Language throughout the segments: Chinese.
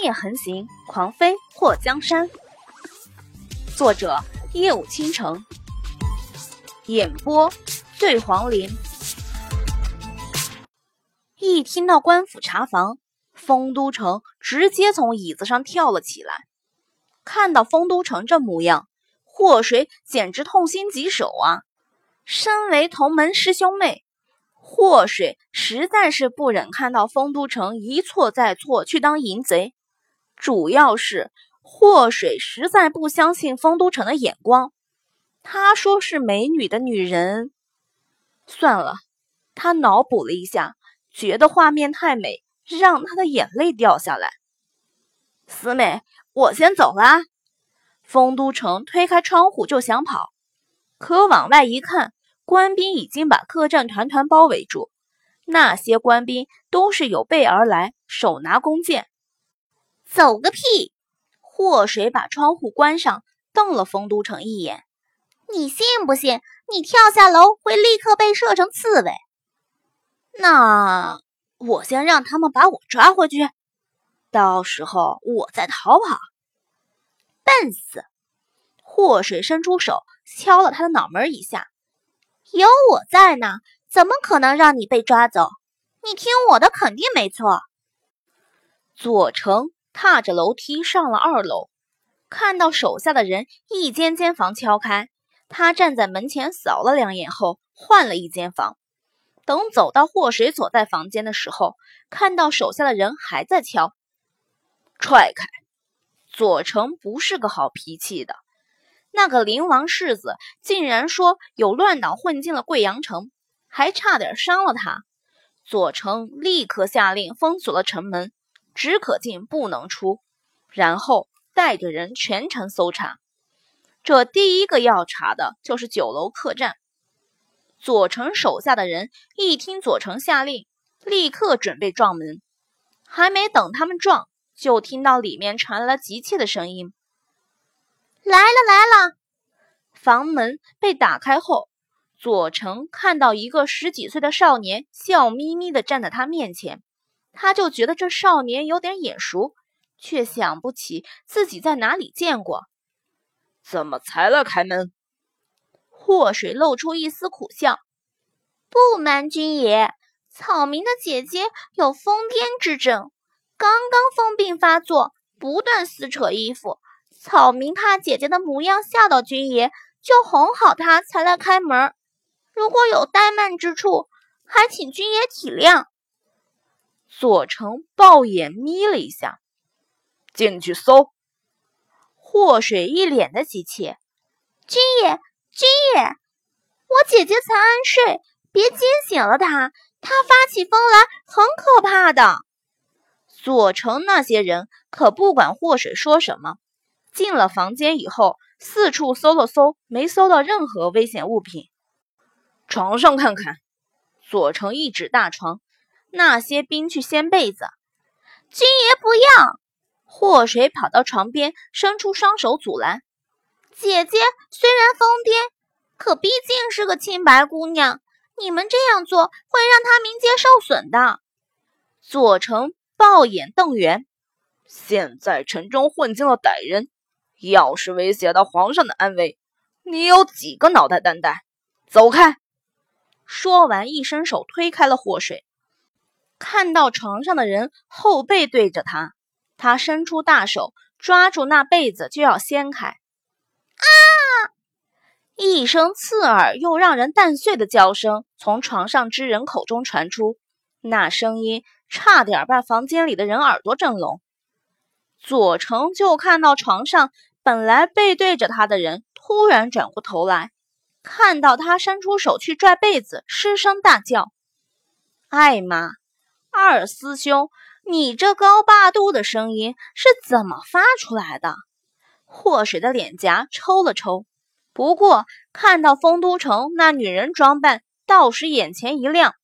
念横行，狂飞破江山。作者：夜舞倾城，演播：醉黄林。一听到官府查房，丰都城直接从椅子上跳了起来。看到丰都城这模样，祸水简直痛心疾首啊！身为同门师兄妹。祸水实在是不忍看到丰都城一错再错去当淫贼，主要是祸水实在不相信丰都城的眼光。他说是美女的女人，算了，他脑补了一下，觉得画面太美，让他的眼泪掉下来。四妹，我先走了。丰都城推开窗户就想跑，可往外一看。官兵已经把客栈团团包围住，那些官兵都是有备而来，手拿弓箭。走个屁！祸水把窗户关上，瞪了丰都城一眼。你信不信？你跳下楼会立刻被射成刺猬？那我先让他们把我抓回去，到时候我再逃跑。笨死！祸水伸出手敲了他的脑门一下。有我在呢，怎么可能让你被抓走？你听我的，肯定没错。左城踏着楼梯上了二楼，看到手下的人一间间房敲开，他站在门前扫了两眼后，换了一间房。等走到祸水所在房间的时候，看到手下的人还在敲，踹开。左丞不是个好脾气的。那个灵王世子竟然说有乱党混进了贵阳城，还差点伤了他。左丞立刻下令封锁了城门，只可进不能出，然后带着人全城搜查。这第一个要查的就是酒楼客栈。左丞手下的人一听左丞下令，立刻准备撞门，还没等他们撞，就听到里面传来急切的声音。来了来了！房门被打开后，左成看到一个十几岁的少年笑眯眯地站在他面前，他就觉得这少年有点眼熟，却想不起自己在哪里见过。怎么才来开门？祸水露出一丝苦笑：“不瞒君爷，草民的姐姐有疯癫之症，刚刚疯病发作，不断撕扯衣服。”草民怕姐姐的模样吓到军爷，就哄好她才来开门。如果有怠慢之处，还请军爷体谅。左丞暴眼眯了一下，进去搜。祸水一脸的急切：“军爷，军爷，我姐姐才安睡，别惊醒了她。她发起疯来很可怕的。”左丞那些人可不管祸水说什么。进了房间以后，四处搜了搜，没搜到任何危险物品。床上看看。左丞一指大床，那些兵去掀被子。军爷不要！祸水跑到床边，伸出双手阻拦。姐姐虽然疯癫，可毕竟是个清白姑娘，你们这样做会让她名节受损的。左丞暴眼瞪圆。现在城中混进了歹人。要是威胁到皇上的安危，你有几个脑袋担待？走开！说完，一伸手推开了祸水。看到床上的人后背对着他，他伸出大手抓住那被子就要掀开。啊！一声刺耳又让人蛋碎的叫声从床上之人口中传出，那声音差点把房间里的人耳朵震聋。左丞就看到床上。本来背对着他的人突然转过头来，看到他伸出手去拽被子，失声大叫：“艾玛，二师兄，你这高八度的声音是怎么发出来的？”祸水的脸颊抽了抽，不过看到丰都城那女人装扮，倒是眼前一亮。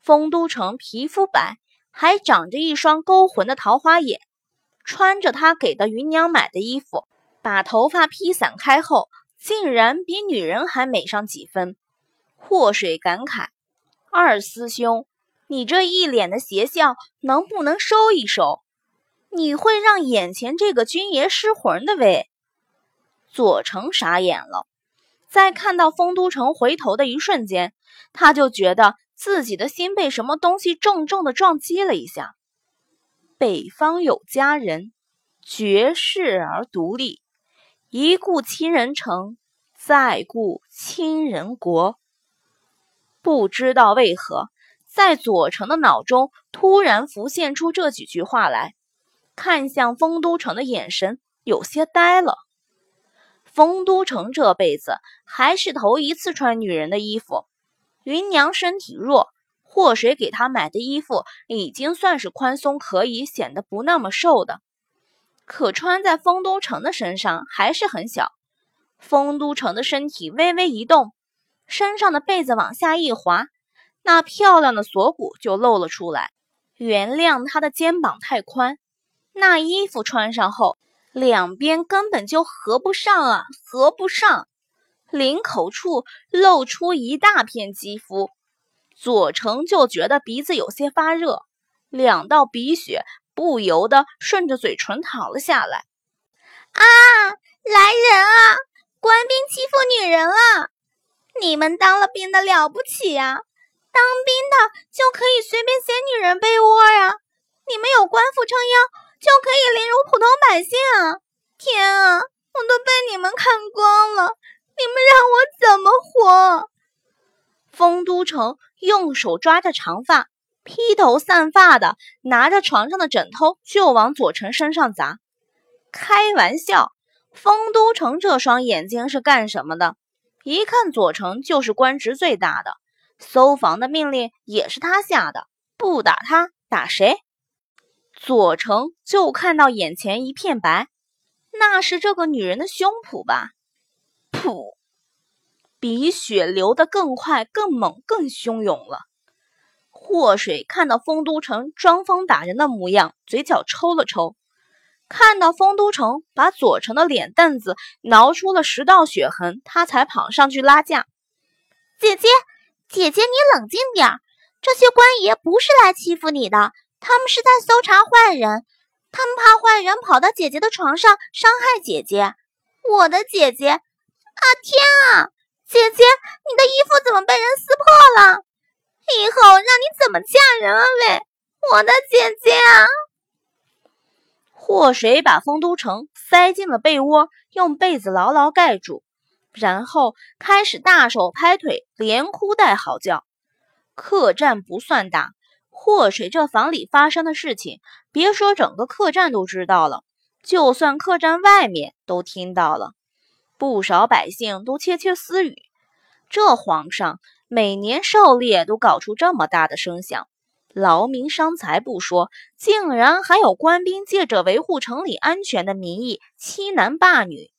丰都城皮肤白，还长着一双勾魂的桃花眼。穿着他给的芸娘买的衣服，把头发披散开后，竟然比女人还美上几分。祸水感慨：“二师兄，你这一脸的邪笑，能不能收一收？你会让眼前这个军爷失魂的喂？左丞傻眼了，在看到丰都城回头的一瞬间，他就觉得自己的心被什么东西重重的撞击了一下。北方有佳人，绝世而独立，一顾倾人城，再顾倾人国。不知道为何，在左成的脑中突然浮现出这几句话来，看向丰都城的眼神有些呆了。丰都城这辈子还是头一次穿女人的衣服，芸娘身体弱。祸水给他买的衣服已经算是宽松，可以显得不那么瘦的，可穿在丰都城的身上还是很小。丰都城的身体微微一动，身上的被子往下一滑，那漂亮的锁骨就露了出来。原谅他的肩膀太宽，那衣服穿上后，两边根本就合不上啊，合不上。领口处露出一大片肌肤。左成就觉得鼻子有些发热，两道鼻血不由得顺着嘴唇淌了下来。啊！来人啊！官兵欺负女人了！你们当了兵的了不起呀？当兵的就可以随便掀女人被窝呀？你们有官府撑腰，就可以凌辱普通百姓啊？天啊！我都被你们看光了，你们让我怎么活？丰都城用手抓着长发，披头散发的，拿着床上的枕头就往左成身上砸。开玩笑，丰都城这双眼睛是干什么的？一看左成就是官职最大的，搜房的命令也是他下的，不打他打谁？左成就看到眼前一片白，那是这个女人的胸脯吧？噗！鼻血流得更快、更猛、更汹涌了。祸水看到丰都城装疯打人的模样，嘴角抽了抽。看到丰都城把左城的脸蛋子挠出了十道血痕，他才跑上去拉架：“姐姐，姐姐，你冷静点儿。这些官爷不是来欺负你的，他们是在搜查坏人。他们怕坏人跑到姐姐的床上伤害姐姐。我的姐姐，啊天啊！”姐姐，你的衣服怎么被人撕破了？以后让你怎么嫁人啊？喂，我的姐姐啊！祸水把丰都城塞进了被窝，用被子牢牢盖住，然后开始大手拍腿，连哭带嚎叫。客栈不算大，祸水这房里发生的事情，别说整个客栈都知道了，就算客栈外面都听到了。不少百姓都窃窃私语：这皇上每年狩猎都搞出这么大的声响，劳民伤财不说，竟然还有官兵借着维护城里安全的名义欺男霸女。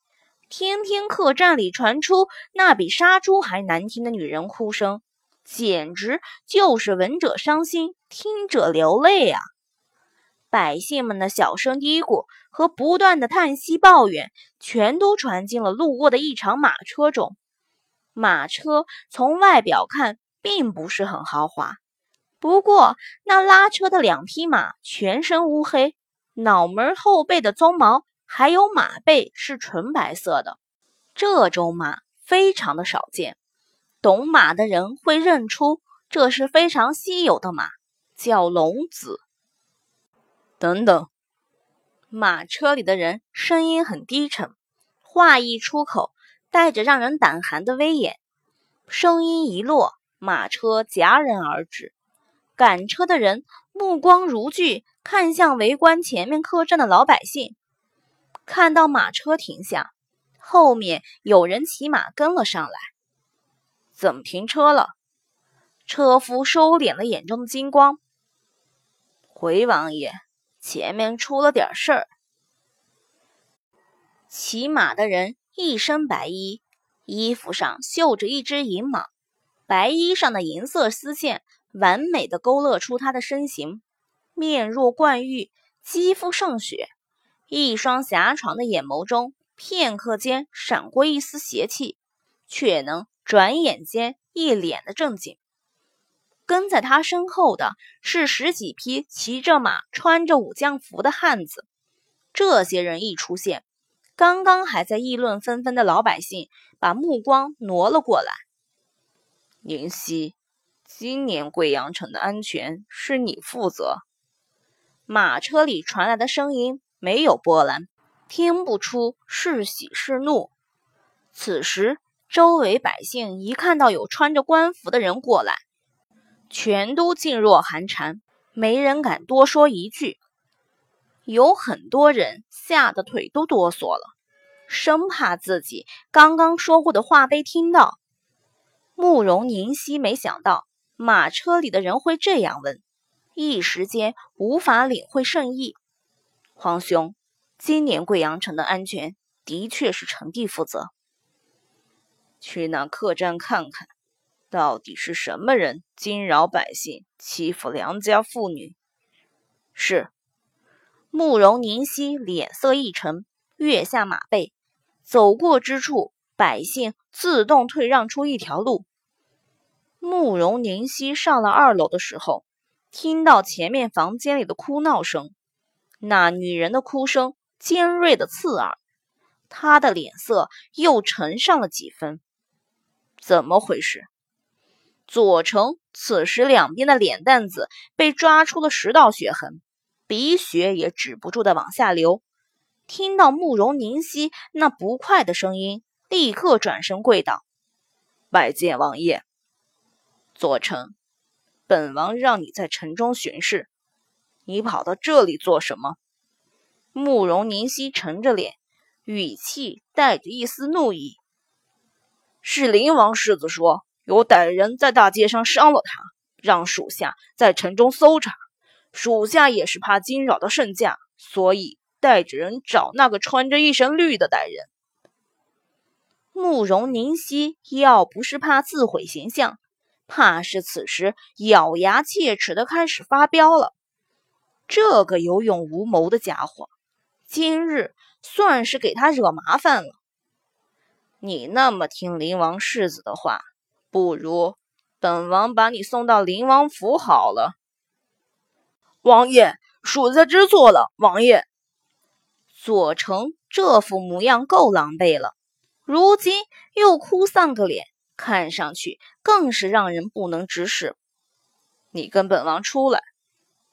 听听客栈里传出那比杀猪还难听的女人哭声，简直就是闻者伤心，听者流泪啊！百姓们的小声嘀咕和不断的叹息抱怨，全都传进了路过的一场马车中。马车从外表看并不是很豪华，不过那拉车的两匹马全身乌黑，脑门后背的鬃毛还有马背是纯白色的。这种马非常的少见，懂马的人会认出这是非常稀有的马，叫龙子。等等，马车里的人声音很低沉，话一出口带着让人胆寒的威严。声音一落，马车戛然而止。赶车的人目光如炬，看向围观前面客栈的老百姓。看到马车停下，后面有人骑马跟了上来。怎么停车了？车夫收敛了眼中的金光。回王爷。前面出了点事儿。骑马的人一身白衣，衣服上绣着一只银蟒，白衣上的银色丝线完美的勾勒出他的身形。面若冠玉，肌肤胜雪，一双狭长的眼眸中，片刻间闪过一丝邪气，却能转眼间一脸的正经。跟在他身后的是十几匹骑着马、穿着武将服的汉子。这些人一出现，刚刚还在议论纷纷的老百姓把目光挪了过来。宁熙，今年贵阳城的安全是你负责。马车里传来的声音没有波澜，听不出是喜是怒。此时，周围百姓一看到有穿着官服的人过来，全都噤若寒蝉，没人敢多说一句。有很多人吓得腿都哆嗦了，生怕自己刚刚说过的话被听到。慕容宁熙没想到马车里的人会这样问，一时间无法领会圣意。皇兄，今年贵阳城的安全的确是臣弟负责。去那客栈看看，到底是什么人惊扰百姓，欺负良家妇女？是。慕容宁熙脸色一沉，跃下马背，走过之处。百姓自动退让出一条路。慕容宁熙上了二楼的时候，听到前面房间里的哭闹声，那女人的哭声尖锐的刺耳，他的脸色又沉上了几分。怎么回事？左丞此时两边的脸蛋子被抓出了十道血痕，鼻血也止不住的往下流。听到慕容宁熙那不快的声音。立刻转身跪倒，拜见王爷。左丞，本王让你在城中巡视，你跑到这里做什么？慕容宁熙沉着脸，语气带着一丝怒意。是灵王世子说有歹人在大街上伤了他，让属下在城中搜查。属下也是怕惊扰到圣驾，所以带着人找那个穿着一身绿的歹人。慕容宁熙要不是怕自毁形象，怕是此时咬牙切齿的开始发飙了。这个有勇无谋的家伙，今日算是给他惹麻烦了。你那么听灵王世子的话，不如本王把你送到灵王府好了。王爷，属下知错了。王爷，左丞这副模样够狼狈了。如今又哭丧个脸，看上去更是让人不能直视。你跟本王出来，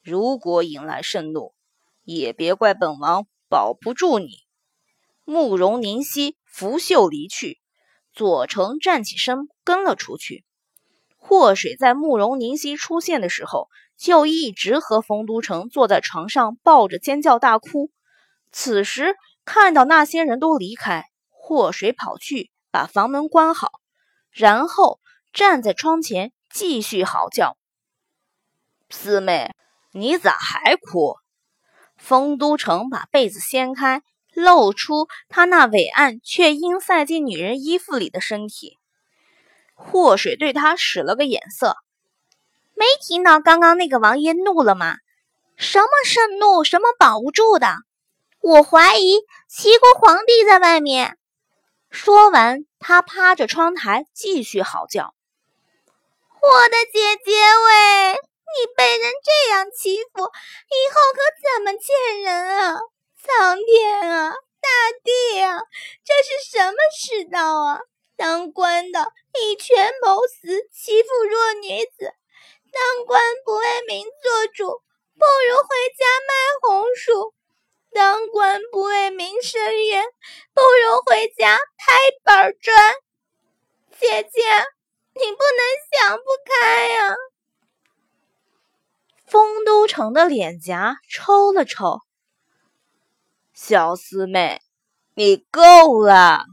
如果引来盛怒，也别怪本王保不住你。慕容宁熙拂袖离去，左丞站起身跟了出去。祸水在慕容宁熙出现的时候，就一直和冯都城坐在床上抱着尖叫大哭。此时看到那些人都离开。祸水跑去把房门关好，然后站在窗前继续嚎叫：“四妹，你咋还哭？”丰都城把被子掀开，露出他那伟岸却因塞进女人衣服里的身体。祸水对他使了个眼色：“没听到刚刚那个王爷怒了吗？什么盛怒，什么保不住的？我怀疑齐国皇帝在外面。”说完，他趴着窗台继续嚎叫：“我的姐姐喂，你被人这样欺负，以后可怎么见人啊？苍天啊，大地啊，这是什么世道啊？当官的以权谋私，欺负弱女子；当官不为民做主，不如回家卖红薯。”当官不为民伸冤，不如回家拍板砖。姐姐，你不能想不开呀！丰都城的脸颊抽了抽，小四妹，你够了。